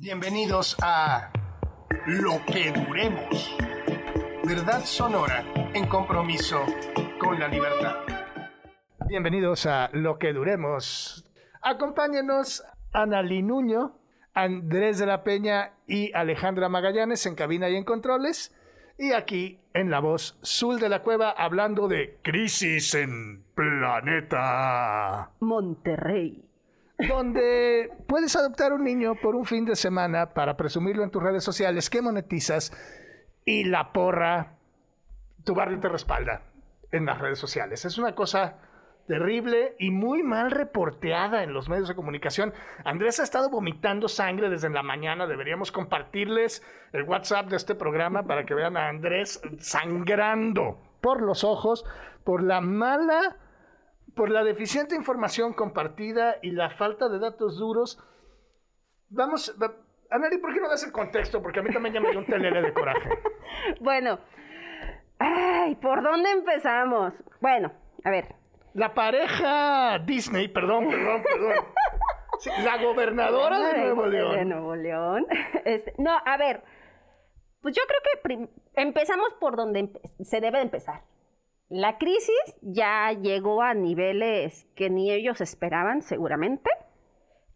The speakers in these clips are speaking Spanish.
Bienvenidos a Lo que Duremos. Verdad sonora en compromiso con la libertad. Bienvenidos a Lo que Duremos. Acompáñenos Analí Nuño, Andrés de la Peña y Alejandra Magallanes en cabina y en controles. Y aquí en la voz Zul de la Cueva hablando de crisis en planeta. Monterrey. Donde puedes adoptar un niño por un fin de semana para presumirlo en tus redes sociales, que monetizas y la porra, tu barrio te respalda en las redes sociales. Es una cosa terrible y muy mal reporteada en los medios de comunicación. Andrés ha estado vomitando sangre desde la mañana. Deberíamos compartirles el WhatsApp de este programa para que vean a Andrés sangrando por los ojos por la mala, por la deficiente información compartida y la falta de datos duros. Vamos, va- Anari, ¿por qué no das el contexto? Porque a mí también ya me dio un telele de coraje. Bueno, ay, ¿por dónde empezamos? Bueno, a ver, La pareja Disney, perdón, perdón, perdón. Sí, la gobernadora de Nuevo De León. Nuevo León. Este, no, a ver, pues yo creo que empezamos por donde empe- se debe de empezar. La crisis ya llegó a niveles que ni ellos esperaban, seguramente.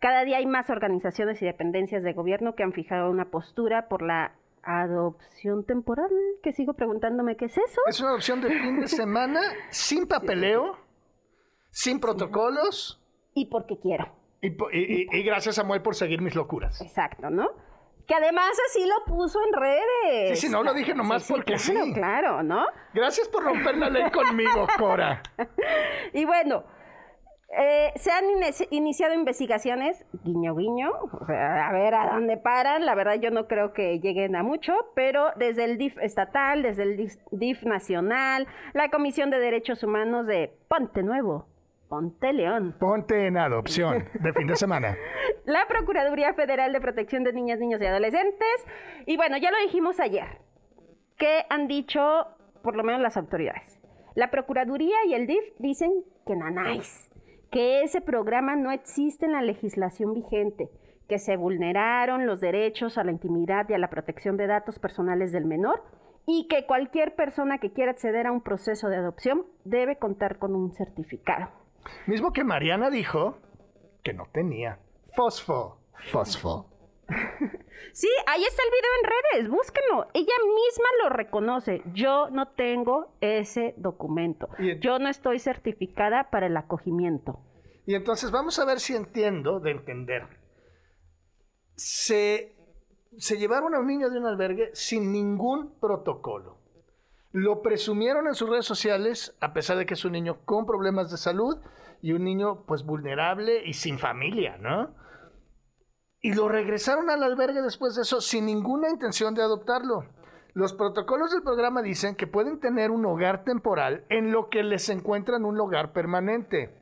Cada día hay más organizaciones y dependencias de gobierno que han fijado una postura por la adopción temporal, que sigo preguntándome qué es eso. Es una opción de fin de semana sin papeleo, sin protocolos. Y porque quiero. Y- y- y gracias, Samuel, por seguir mis locuras. Exacto, ¿no? Que además así lo puso en redes. Sí, sí, no lo dije nomás porque claro, sí. Claro, ¿no? Gracias por romper la ley conmigo, Cora. Y bueno, eh, se han inici- iniciado investigaciones, guiño, guiño, o sea, a ver a dónde paran. La verdad yo no creo que lleguen a mucho, pero desde el DIF estatal, desde el DIF nacional, la Comisión de Derechos Humanos de Ponte Nuevo, Ponte León, Ponte en adopción de fin de semana. la Procuraduría Federal de Protección de Niñas, Niños y Adolescentes. Y bueno, ya lo dijimos ayer. ¿Qué han dicho por lo menos las autoridades? La Procuraduría y el DIF dicen que nanáis, que ese programa no existe en la legislación vigente, que se vulneraron los derechos a la intimidad y a la protección de datos personales del menor y que cualquier persona que quiera acceder a un proceso de adopción debe contar con un certificado. Mismo que Mariana dijo que no tenía. Fosfo. Fosfo. Sí, ahí está el video en redes, búsquenlo. Ella misma lo reconoce. Yo no tengo ese documento. Y- Yo no estoy certificada para el acogimiento. Y entonces vamos a ver si entiendo de entender. Se, se llevaron a un niño de un albergue sin ningún protocolo. Lo presumieron en sus redes sociales, a pesar de que es un niño con problemas de salud y un niño pues vulnerable y sin familia, ¿no? Y lo regresaron al albergue después de eso sin ninguna intención de adoptarlo. Los protocolos del programa dicen que pueden tener un hogar temporal en lo que les encuentran un hogar permanente.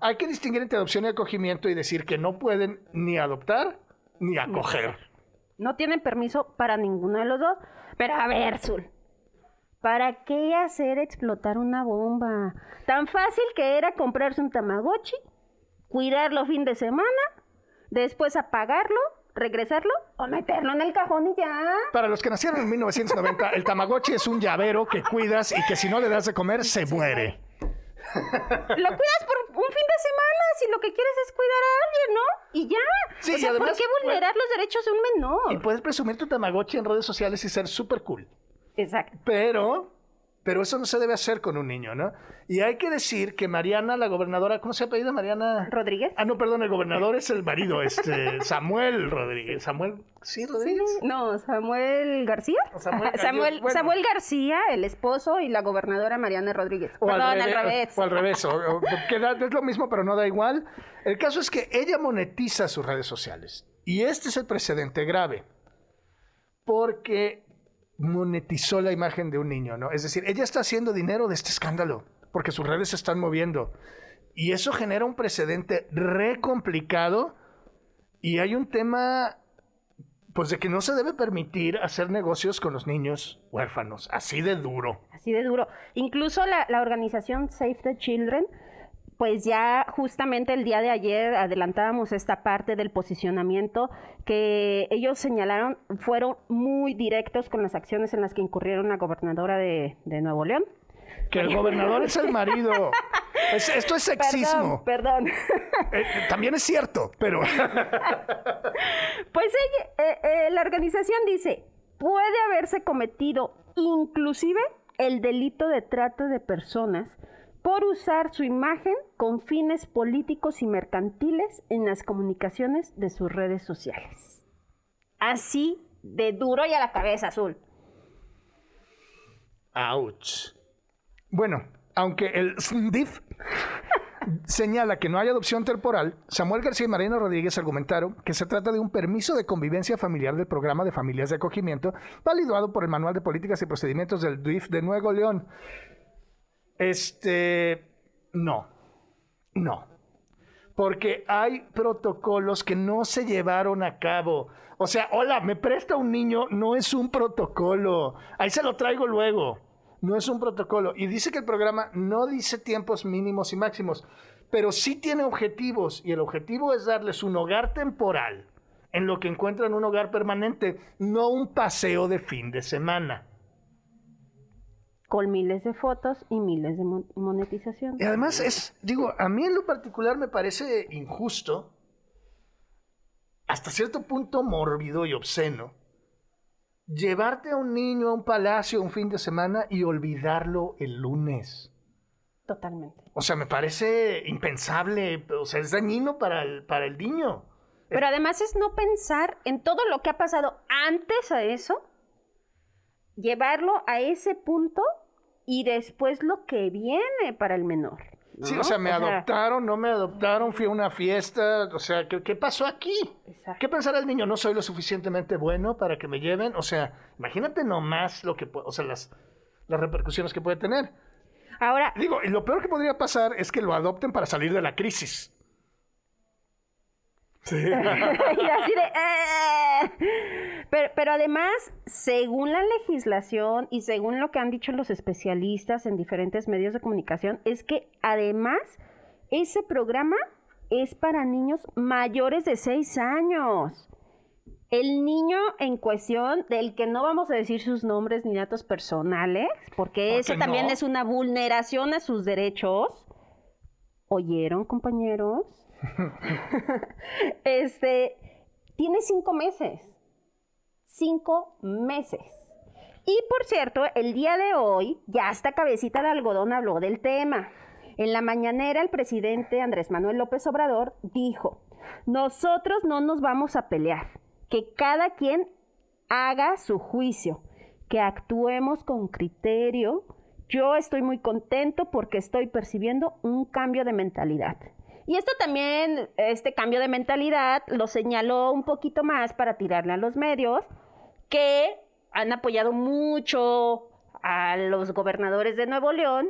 Hay que distinguir entre adopción y acogimiento y decir que no pueden ni adoptar ni acoger. No tienen permiso para ninguno de los dos. Pero a ver, Zul. ¿Para qué hacer explotar una bomba? Tan fácil que era comprarse un Tamagotchi, cuidarlo fin de semana, después apagarlo, regresarlo o meterlo en el cajón y ya. Para los que nacieron en 1990, el Tamagotchi es un llavero que cuidas y que si no le das de comer se muere. Lo cuidas por un fin de semana si lo que quieres es cuidar a alguien, ¿no? Y ya. Sí, o sea, además, ¿por qué vulnerar los derechos de un menor? Y puedes presumir tu Tamagotchi en redes sociales y ser súper cool. Exacto. Pero, pero eso no se debe hacer con un niño, ¿no? Y hay que decir que Mariana, la gobernadora, ¿cómo se ha pedido Mariana? ¿Rodríguez? Ah, no, perdón, el gobernador es el marido, este, Samuel Rodríguez. Samuel, ¿sí, Rodríguez? No, Samuel García. Samuel Samuel, bueno. Samuel García, el esposo, y la gobernadora Mariana Rodríguez. O Perdón, al, al revés, revés. O al revés. o- o- que da- es lo mismo, pero no da igual. El caso es que ella monetiza sus redes sociales. Y este es el precedente grave. Porque monetizó la imagen de un niño, ¿no? Es decir, ella está haciendo dinero de este escándalo. Porque sus redes se están moviendo. Y eso genera un precedente re complicado. Y hay un tema, pues, de que no se debe permitir hacer negocios con los niños huérfanos. Así de duro. Así de duro. Incluso la, la organización Save the Children pues ya justamente el día de ayer adelantábamos esta parte del posicionamiento que ellos señalaron, fueron muy directos con las acciones en las que incurrieron la gobernadora de, Nuevo León. Que el gobernador es el marido. esto es sexismo. Perdón. Eh, también es cierto, pero... pues ella, eh, eh, la organización dice, puede haberse cometido inclusive el delito de trata de personas por usar su imagen con fines políticos y mercantiles en las comunicaciones de sus redes sociales. Así de duro y a la cabeza azul. Ouch. Bueno, aunque el SNDIF señala que no hay adopción temporal, Samuel García y Marina Rodríguez argumentaron que se trata de un permiso de convivencia familiar del programa de familias de acogimiento validado por el Manual de Políticas y Procedimientos del DIF de Nuevo León. Este, no, no. Porque hay protocolos que no se llevaron a cabo. O sea, hola, me presta un niño, no es un protocolo. Ahí se lo traigo luego. No es un protocolo. Y dice que el programa no dice tiempos mínimos y máximos, pero sí tiene objetivos. Y el objetivo es darles un hogar temporal en lo que encuentran un hogar permanente, no un paseo de fin de semana con miles de fotos y miles de monetización. Y además es, digo, a mí en lo particular me parece injusto, hasta cierto punto mórbido y obsceno, llevarte a un niño a un palacio un fin de semana y olvidarlo el lunes. Totalmente. O sea, me parece impensable, o sea, es dañino para el, para el niño. Pero además es no pensar en todo lo que ha pasado antes a eso llevarlo a ese punto y después lo que viene para el menor. Sí, o sea, me adoptaron, no me adoptaron, fui a una fiesta, o sea, ¿qué, pasó aquí? ¿Qué pensará el niño? ¿No soy lo suficientemente bueno para que me lleven? O sea, imagínate nomás lo que, o sea, las, las repercusiones que puede tener. Ahora... Digo, lo peor que podría pasar es que lo adopten para salir de la crisis. Sí. y así de... Eh". Pero, además, según la legislación y según lo que han dicho los especialistas en diferentes medios de comunicación, es que además ese programa es para niños mayores de 6 años. El niño en cuestión, del que no vamos a decir sus nombres ni datos personales, porque eso también es una vulneración a sus derechos. ¿Oyeron, compañeros? este, tiene cinco meses cinco meses. Y por cierto, el día de hoy, ya hasta cabecita de algodón habló del tema. En la mañanera, el presidente Andrés Manuel López Obrador dijo, nosotros no nos vamos a pelear, que cada quien haga su juicio, que actuemos con criterio. Yo estoy muy contento porque estoy percibiendo un cambio de mentalidad. Y esto también, este cambio de mentalidad, lo señaló un poquito más para tirarle a los medios, que han apoyado mucho a los gobernadores de Nuevo León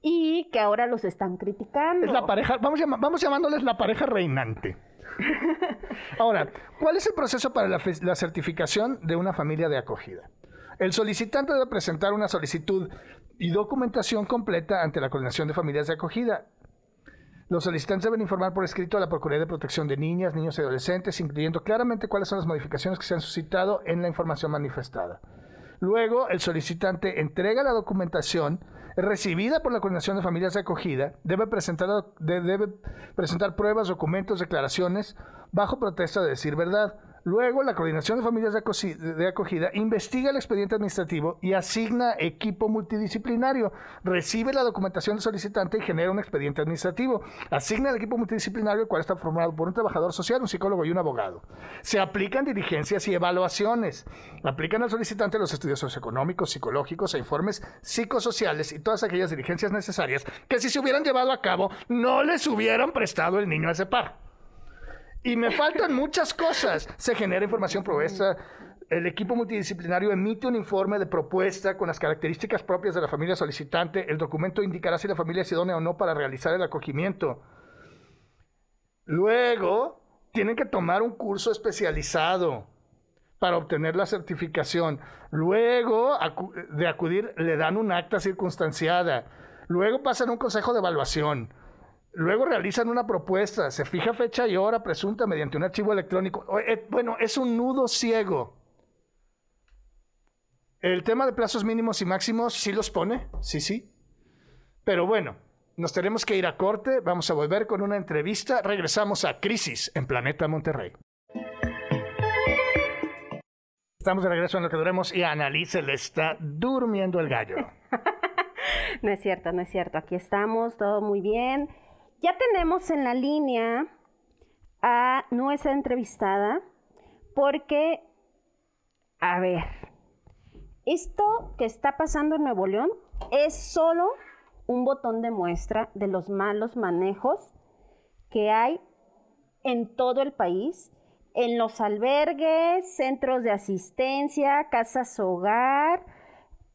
y que ahora los están criticando. Es la pareja, vamos, vamos llamándoles la pareja reinante. Ahora, ¿cuál es el proceso para la, la, certificación de una familia de acogida? El solicitante debe presentar una solicitud y documentación completa ante la Coordinación de Familias de Acogida los solicitantes deben informar por escrito a la Procuraduría de Protección de Niñas, Niños y Adolescentes, incluyendo claramente cuáles son las modificaciones que se han suscitado en la información manifestada. Luego, el solicitante entrega la documentación recibida por la Coordinación de Familias de Acogida, debe presentar, debe presentar pruebas, documentos, declaraciones, bajo protesta de decir verdad. Luego, la Coordinación de Familias de Acogida investiga el expediente administrativo y asigna equipo multidisciplinario. Recibe la documentación del solicitante y genera un expediente administrativo. Asigna el equipo multidisciplinario, el cual está formado por un trabajador social, un psicólogo y un abogado. Se aplican diligencias y evaluaciones. Aplican al solicitante los estudios socioeconómicos, psicológicos e informes psicosociales y todas aquellas diligencias necesarias que si se hubieran llevado a cabo no les hubieran prestado el niño a ese par. Y me faltan muchas cosas. Se genera información propuesta. El equipo multidisciplinario emite un informe de propuesta con las características propias de la familia solicitante. El documento indicará si la familia es idónea o no para realizar el acogimiento. Luego, tienen que tomar un curso especializado para obtener la certificación. Luego de acudir, le dan un acta circunstanciada. Luego pasan un consejo de evaluación. Luego realizan una propuesta, se fija fecha y hora presunta mediante un archivo electrónico. Eh, bueno, es un nudo ciego. El tema de plazos mínimos y máximos sí los pone, sí, sí. Pero bueno, nos tenemos que ir a corte, vamos a volver con una entrevista, regresamos a Crisis en Planeta Monterrey. Estamos de regreso en lo que duremos y Annalise le está durmiendo el gallo. no es cierto, no es cierto. Aquí estamos, todo muy bien. Ya tenemos en la línea a nuestra entrevistada porque, a ver, esto que está pasando en Nuevo León es solo un botón de muestra de los malos manejos que hay en todo el país, en los albergues, centros de asistencia, casas hogar,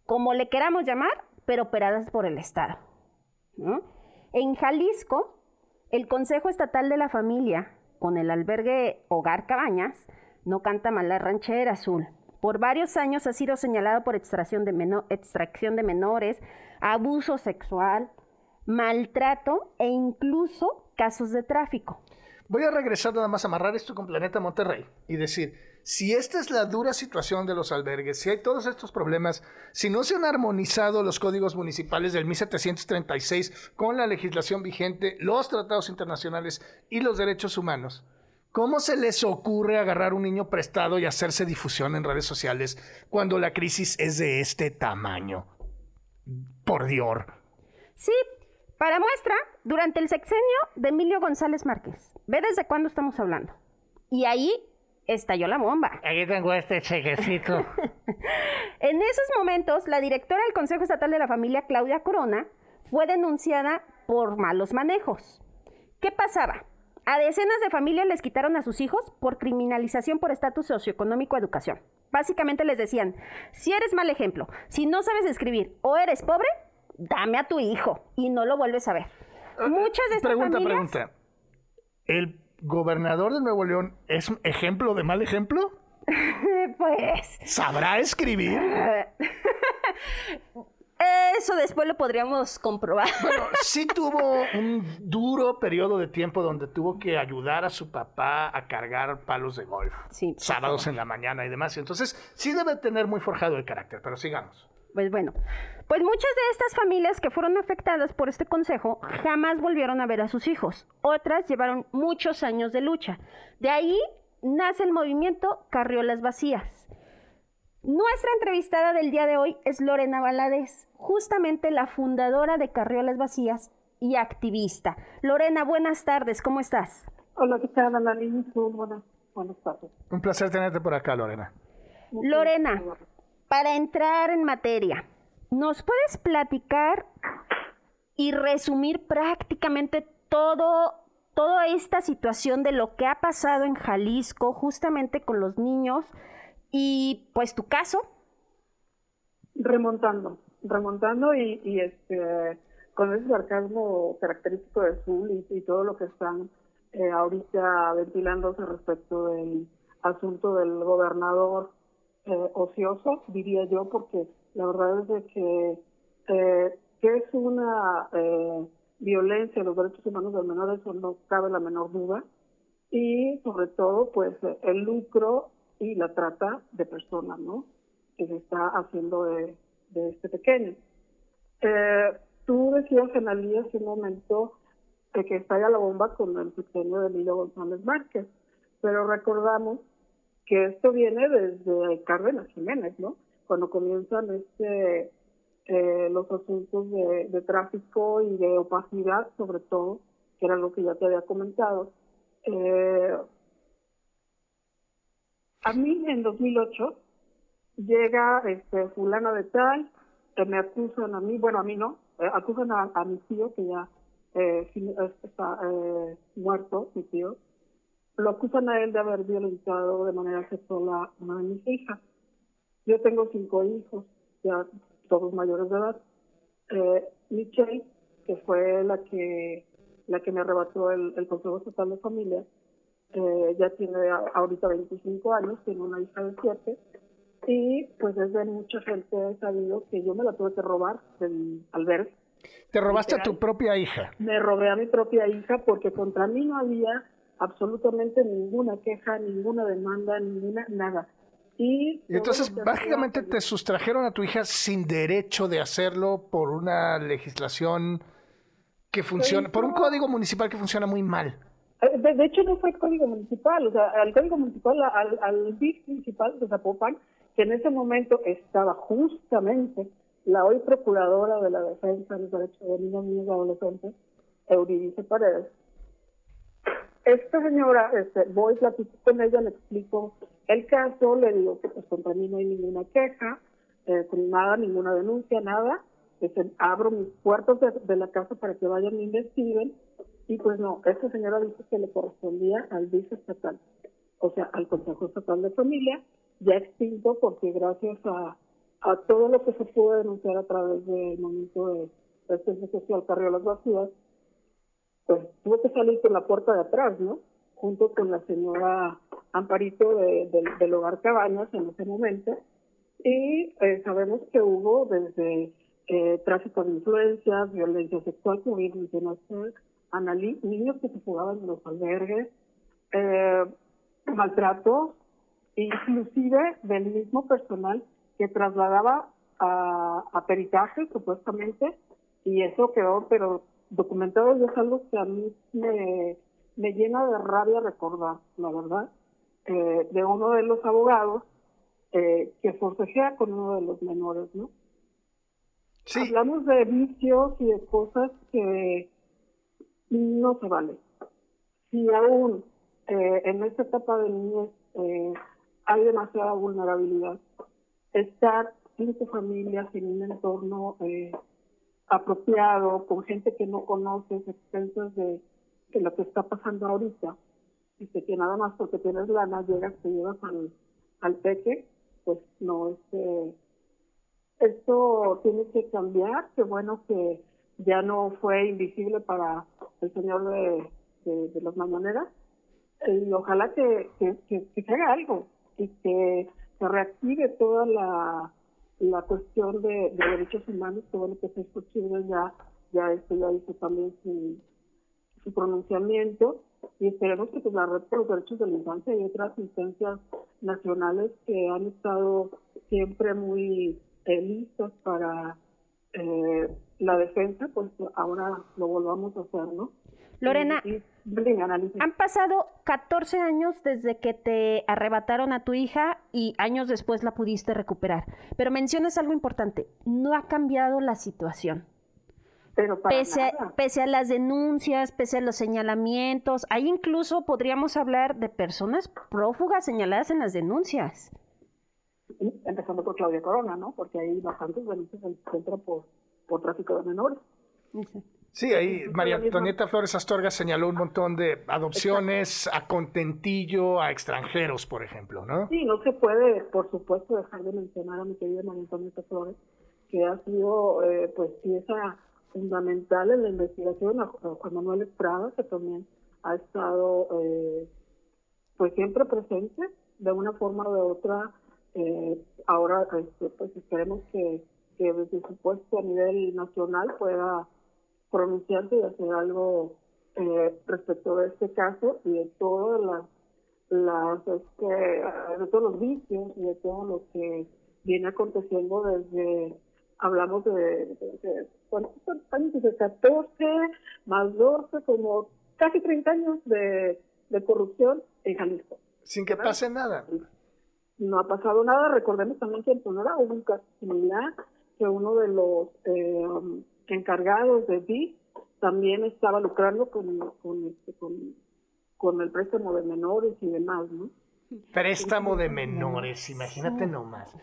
como le queramos llamar, pero operadas por el Estado. En Jalisco, el Consejo Estatal de la Familia, con el albergue Hogar Cabañas, no canta mal la ranchera azul. Por varios años ha sido señalado por extracción de, extracción de menores, abuso sexual, maltrato e incluso casos de tráfico. Voy a regresar nada más a amarrar esto con Planeta Monterrey y decir, si esta es la dura situación de los albergues, si hay todos estos problemas, si no se han armonizado los códigos municipales del 1736 con la legislación vigente, los tratados internacionales y los derechos humanos, ¿cómo se les ocurre agarrar un niño prestado y hacerse difusión en redes sociales cuando la crisis es de este tamaño? Por Dios. Sí, para muestra, durante el sexenio de Emilio González Márquez. ¿Ve desde cuándo estamos hablando? Y ahí estalló la bomba. Aquí tengo este chequecito. en esos momentos, la directora del Consejo Estatal de la Familia, Claudia Corona, fue denunciada por malos manejos. ¿Qué pasaba? A decenas de familias les quitaron a sus hijos por criminalización por estatus socioeconómico educación. Básicamente les decían, si eres mal ejemplo, si no sabes escribir o eres pobre, dame a tu hijo y no lo vuelves a ver. Muchas de estas pregunta, Pregunta, ¿El gobernador de Nuevo León es un ejemplo de mal ejemplo? pues. ¿Sabrá escribir? Eso después lo podríamos comprobar. Bueno, sí tuvo un duro periodo de tiempo donde tuvo que ayudar a su papá a cargar palos de golf. Sí, sábados en la mañana y demás. Entonces, sí debe tener muy forjado el carácter, pero sigamos. Pues bueno, pues muchas de estas familias que fueron afectadas por este consejo jamás volvieron a ver a sus hijos. Otras llevaron muchos años de lucha. De ahí nace el movimiento Carriolas Vacías. Nuestra entrevistada del día de hoy es Lorena Valadez, justamente la fundadora de Carriolas Vacías y activista. Lorena, buenas tardes, ¿cómo estás? Hola, ¿qué tal, Buenas, buenas tardes. Un placer tenerte por acá, Lorena. Lorena, para entrar en materia, ¿nos puedes platicar y resumir prácticamente todo, toda esta situación de lo que ha pasado en Jalisco justamente con los niños y pues tu caso? Remontando, remontando y, y este con ese sarcasmo característico de Zul y, todo lo que están eh, ahorita ventilándose respecto del asunto del gobernador eh, ocioso, diría yo, porque la verdad es de que, eh, es una eh, violencia a los derechos humanos del menor, eso no cabe la menor duda. Y sobre todo, pues, el lucro y la trata de personas, ¿no? Que se está haciendo de, de este pequeño. Eh, tú decías, Analí, hace un momento que estalla la bomba con el pequeño de Emilio González Márquez, pero recordamos que esto viene desde Cárdenas Jiménez, ¿no? Cuando comienzan este eh, los asuntos de, tráfico y de opacidad, sobre todo, que era lo que ya te había comentado. Eh, a mí en 2008 llega este fulana de tal, que me acusan a mí, bueno, a mí no, eh, acusan a, a, mi tío, que ya está muerto, mi tío, lo acusan a él de haber violentado de manera sexual a una de mis hijas. Yo tengo cinco hijos, ya todos mayores de edad. Eh, Michelle, que fue la que la que me arrebató el, Consejo Estatal de Familia, eh, ya tiene ahorita 25 años, tiene una hija de 7, y pues desde mucha gente he sabido que yo me la tuve que robar del albergue Te robaste a tu propia hija. Me robé a mi propia hija porque contra mí no había absolutamente ninguna queja, ninguna demanda, ninguna nada. Y, entonces, básicamente te sustrajeron a tu hija sin derecho de hacerlo por una legislación que funciona, por un código municipal que funciona muy mal. Eh, de, hecho, no fue el código municipal, o sea, al código municipal, al, al BIC municipal de Zapopan, que en ese momento estaba justamente la hoy procuradora de la defensa de los derechos de niños, niños y adolescentes, Euridice Paredes. Esta señora, este, voy, platico con ella, le explico el caso, le digo que pues contra mí no hay ninguna queja, eh, nada, ninguna denuncia, nada. Este, abro mis puertas de, la casa para que vayan y investiguen. Y pues no, esta señora dice que le correspondía al viceestatal, o sea, al Consejo Estatal de Familia, ya extinto porque gracias a, a todo lo que se pudo denunciar a través del momento de la Social Carriolas Vacías, pues tuvo que salir por la puerta de atrás, ¿no? Junto con la señora Amparito del hogar Cabañas en ese momento. Y eh, sabemos que hubo desde eh, tráfico de influencias, violencia sexual, como bien niños que se jugaban en los albergues, eh, maltrato, inclusive del mismo personal que trasladaba a, a peritaje, supuestamente, y eso quedó, pero documentado y es algo que a mí me, me llena de rabia recordar, la verdad, eh, de uno de los abogados eh, que forcejea con uno de los menores, ¿no? Sí. Hablamos de vicios y de cosas que no se vale. Si aún eh, en esta etapa de niñez eh, hay demasiada vulnerabilidad, estar sin tu familia, sin un entorno eh, apropiado, con gente que no conoces, expensas de, de, lo que está pasando ahorita, y que nada más porque tienes lana llegas, te llevas al, al peque, pues no, este, esto tiene que cambiar, qué bueno que ya no fue invisible para el señor de, de, las mañaneras, y ojalá que, que, que, se haga algo y que se reactive toda la la cuestión de, derechos humanos, todo lo que se posible ya, ya esto ya hizo también su, su pronunciamiento y esperemos que pues, la red por los derechos de la infancia y otras instancias nacionales que han estado siempre muy eh, listas para eh, la defensa, pues ahora lo volvamos a hacer, ¿no? Lorena, han pasado 14 años desde que te arrebataron a tu hija y años después la pudiste recuperar. Pero mencionas algo importante, no ha cambiado la situación. Pero pese, a, pese a las denuncias, pese a los señalamientos, ahí incluso podríamos hablar de personas prófugas señaladas en las denuncias. Empezando por Claudia Corona, ¿no? Porque hay bastantes denuncias en el centro por, por tráfico de menores. Sí, ahí María Antonieta Flores Astorga señaló un montón de adopciones a contentillo a extranjeros, por ejemplo, ¿no? Sí, no se puede, por supuesto, dejar de mencionar a mi querida María Antonieta Flores, que ha sido, eh, pues, pieza fundamental en la investigación, a Juan Manuel Estrada, que también ha estado, eh, pues, siempre presente, de una forma o de otra. Eh, ahora, este, pues, esperemos que, que desde su puesto a nivel nacional pueda pronunciarse y hacer algo eh, respecto de este caso y de todas las, las este, de todos los vicios y de todo lo que viene aconteciendo desde hablamos de, de, años? De 14 más 12, como casi 30 años de, de corrupción en Jalisco. Sin que pase nada. No ha pasado nada. Recordemos también que en Sonora hubo un caso similar, que uno de los eh, encargados de BIC también estaba lucrando con, con, este, con, con el préstamo de menores y demás, ¿no? Préstamo de menores, imagínate nomás.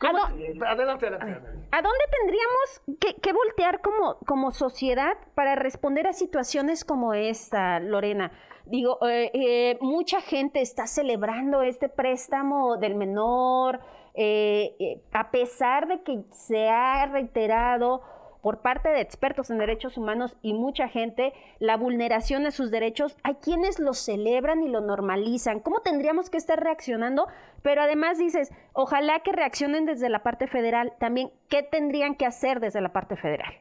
Adelante, adelante, ¿A dónde tendríamos que, que, voltear como, como sociedad para responder a situaciones como esta, Lorena? Digo, eh, eh, mucha gente está celebrando este préstamo del menor, eh, a pesar de que se ha reiterado por parte de expertos en derechos humanos y mucha gente la vulneración de sus derechos, hay quienes lo celebran y lo normalizan. ¿Cómo tendríamos que estar reaccionando? Pero además dices, ojalá que reaccionen desde la parte federal. También, ¿qué tendrían que hacer desde la parte federal?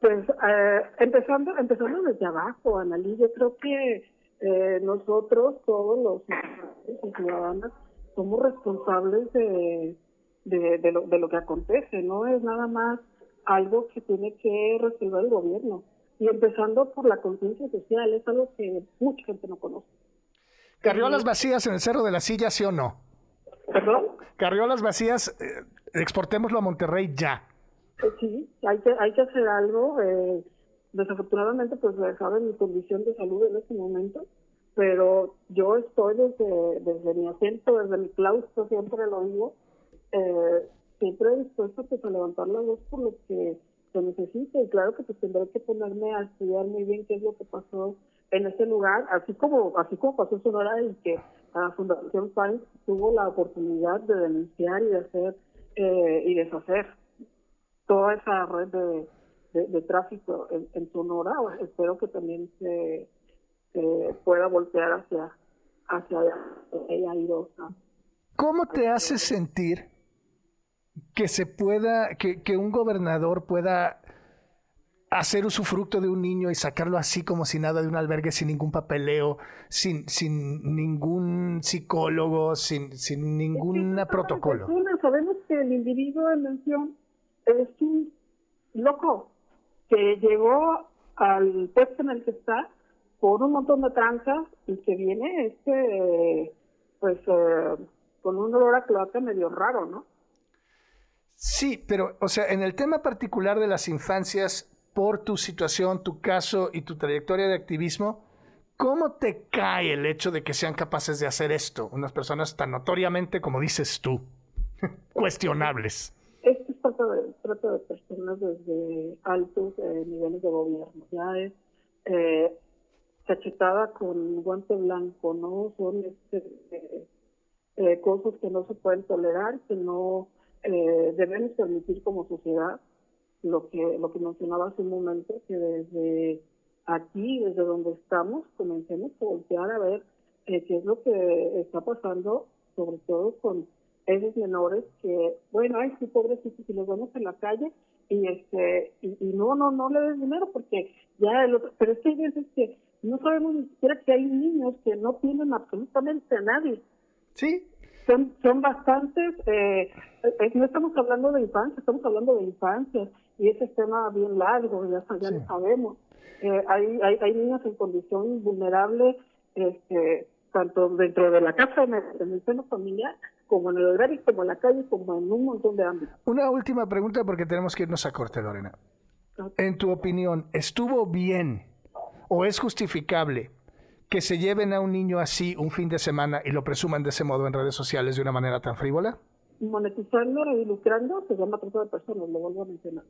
Pues eh, empezando, empezando desde abajo, Analí, yo creo que eh, nosotros, todos los ciudadanos, somos responsables de, de, lo, de lo que acontece, no es nada más algo que tiene que resolver el gobierno. Y empezando por la conciencia social, es algo que mucha gente no conoce. ¿Carriolas vacías en el Cerro de la Silla, sí o no? ¿Perdón? Carriolas vacías, eh, exportémoslo a Monterrey ya. Eh, sí, hay que, hay que hacer algo. Eh, desafortunadamente, pues saben mi condición de salud en este momento, pero yo estoy desde, desde mi asiento, desde mi claustro, siempre lo digo, eh, siempre dispuesta pues, a levantar la voz por lo que se necesite. Y claro que pues tendré que ponerme a estudiar muy bien qué es lo que pasó en ese lugar, así como así como pasó en Sonora y que la Fundación Pines tuvo la oportunidad de denunciar y de hacer eh, y deshacer toda esa red de, de, tráfico en, en, Sonora. Espero que también se, pueda voltear hacia hacia ella ¿Cómo te hace sentir que se pueda, que, que un gobernador pueda hacer usufructo de un niño y sacarlo así como si nada de un albergue sin ningún papeleo, sin, sin ningún psicólogo, sin, sin ningún protocolo. Sabemos que el individuo en mención es un loco que llegó al puesto en el que está por un montón de trancas y que viene este pues eh, con un olor a cloaca medio raro, ¿no? Sí, pero, o sea, en el tema particular de las infancias, por tu situación, tu caso y tu trayectoria de activismo, ¿cómo te cae el hecho de que sean capaces de hacer esto? Unas personas tan notoriamente, como dices tú, cuestionables. Esto es trata de, personas desde altos eh, niveles de gobierno. Ya es eh, cachetada con guante blanco, ¿no? Son este, eh, cosas que no se pueden tolerar, que no eh, debemos permitir como sociedad lo que lo que mencionaba hace un momento que desde aquí desde donde estamos comencemos a voltear a ver eh, qué es lo que está pasando sobre todo con esos menores que bueno ay sí pobrecitos si los vemos en la calle y este y, no no no le des dinero porque ya el otro pero es que hay que no sabemos ni siquiera que hay niños que no tienen absolutamente a nadie. Sí son, son bastantes, eh, no estamos hablando de infancia, estamos hablando de infancia y ese tema bien largo, ya, ya lo sabemos. Eh, hay, hay, hay niños en condición vulnerable, este, tanto dentro de la casa, en el, seno familiar, como en el hogar como en la calle, como en un montón de ámbitos. Una última pregunta porque tenemos que irnos a corte, Lorena. En tu opinión, ¿estuvo bien o es justificable que se lleven a un niño así un fin de semana y lo presuman de ese modo en redes sociales de una manera tan frívola? Monetizando y lucrando se llama trata de personas, lo vuelvo a mencionar.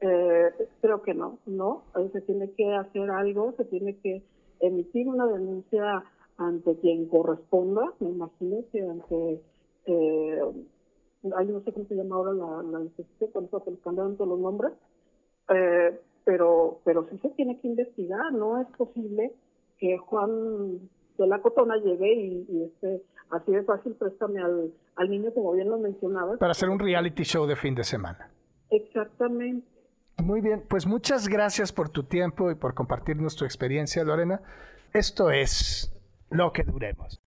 Eh, creo que no, no. Se tiene que hacer algo, se tiene que emitir una denuncia ante quien corresponda, me imagino que ante, eh, ay, no sé cómo se llama ahora la, institución, cuando se cambiaron todos los nombres, eh, pero, pero sí se tiene que investigar, no es posible que Juan de la Cotona llegue y, este, así de fácil préstame al, al niño, como bien lo mencionabas. Para hacer un reality show de fin de semana. Exactamente. Muy bien, pues muchas gracias por tu tiempo y por compartirnos tu experiencia, Lorena. Esto es lo que duremos.